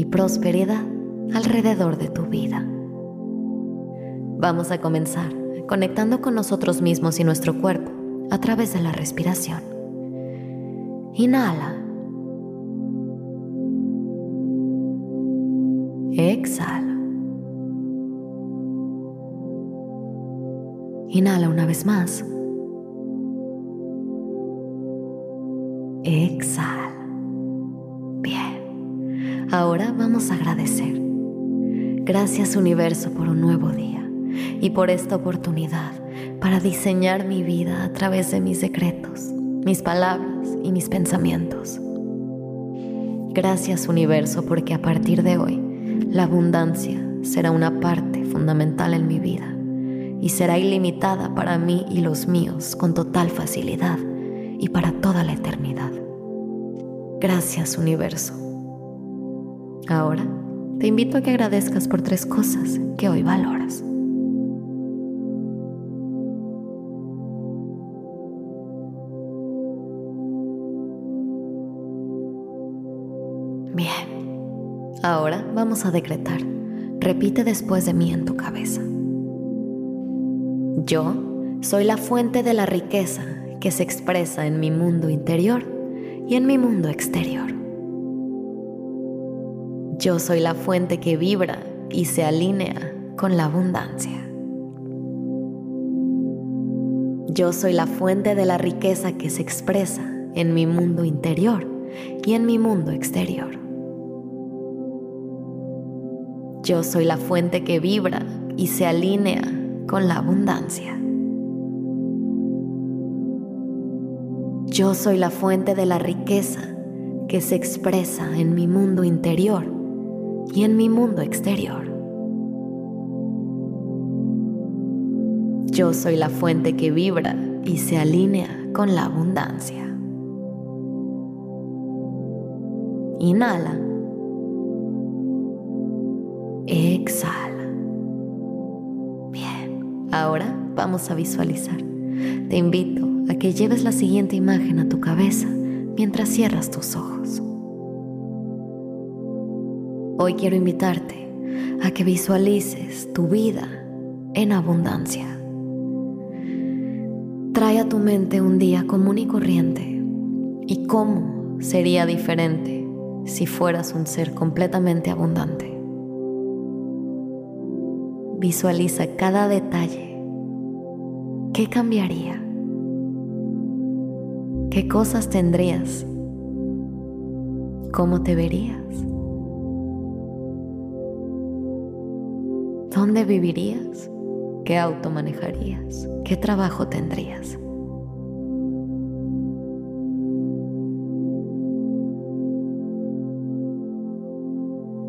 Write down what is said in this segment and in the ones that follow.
y prosperidad alrededor de tu vida. Vamos a comenzar conectando con nosotros mismos y nuestro cuerpo a través de la respiración. Inhala. Exhala. Inhala una vez más. Exhala. Ahora agradecer. Gracias universo por un nuevo día y por esta oportunidad para diseñar mi vida a través de mis secretos, mis palabras y mis pensamientos. Gracias universo porque a partir de hoy la abundancia será una parte fundamental en mi vida y será ilimitada para mí y los míos con total facilidad y para toda la eternidad. Gracias universo Ahora te invito a que agradezcas por tres cosas que hoy valoras. Bien, ahora vamos a decretar. Repite después de mí en tu cabeza. Yo soy la fuente de la riqueza que se expresa en mi mundo interior y en mi mundo exterior. Yo soy la fuente que vibra y se alinea con la abundancia. Yo soy la fuente de la riqueza que se expresa en mi mundo interior y en mi mundo exterior. Yo soy la fuente que vibra y se alinea con la abundancia. Yo soy la fuente de la riqueza que se expresa en mi mundo interior y en mi mundo exterior. Yo soy la fuente que vibra y se alinea con la abundancia. Inhala. Exhala. Bien, ahora vamos a visualizar. Te invito a que lleves la siguiente imagen a tu cabeza mientras cierras tus ojos. Hoy quiero invitarte a que visualices tu vida en abundancia. Trae a tu mente un día común y corriente y cómo sería diferente si fueras un ser completamente abundante. Visualiza cada detalle. ¿Qué cambiaría? ¿Qué cosas tendrías? ¿Cómo te verías? ¿Dónde vivirías? ¿Qué auto manejarías? ¿Qué trabajo tendrías?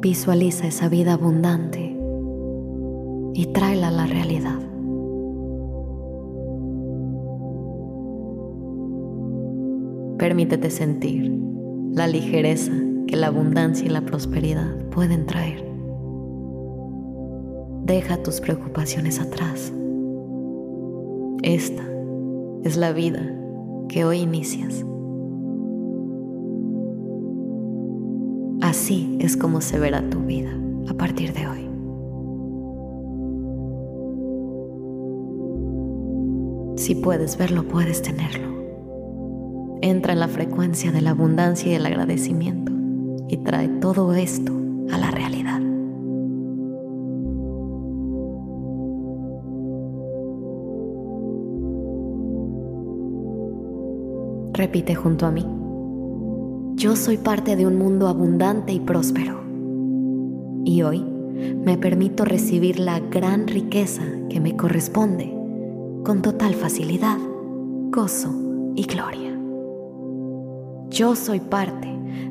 Visualiza esa vida abundante y tráela a la realidad. Permítete sentir la ligereza que la abundancia y la prosperidad pueden traer. Deja tus preocupaciones atrás. Esta es la vida que hoy inicias. Así es como se verá tu vida a partir de hoy. Si puedes verlo, puedes tenerlo. Entra en la frecuencia de la abundancia y el agradecimiento y trae todo esto a la realidad. Repite junto a mí. Yo soy parte de un mundo abundante y próspero. Y hoy me permito recibir la gran riqueza que me corresponde con total facilidad, gozo y gloria. Yo soy parte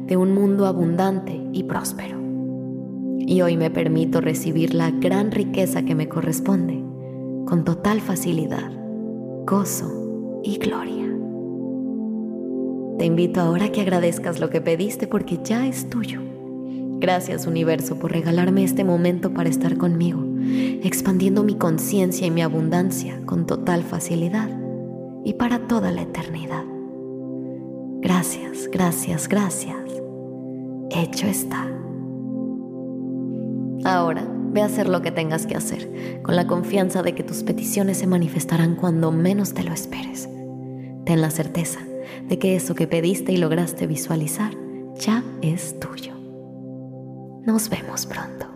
de un mundo abundante y próspero. Y hoy me permito recibir la gran riqueza que me corresponde con total facilidad, gozo y gloria. Te invito ahora a que agradezcas lo que pediste porque ya es tuyo. Gracias universo por regalarme este momento para estar conmigo, expandiendo mi conciencia y mi abundancia con total facilidad y para toda la eternidad. Gracias, gracias, gracias. Hecho está. Ahora ve a hacer lo que tengas que hacer, con la confianza de que tus peticiones se manifestarán cuando menos te lo esperes. Ten la certeza de que eso que pediste y lograste visualizar ya es tuyo. Nos vemos pronto.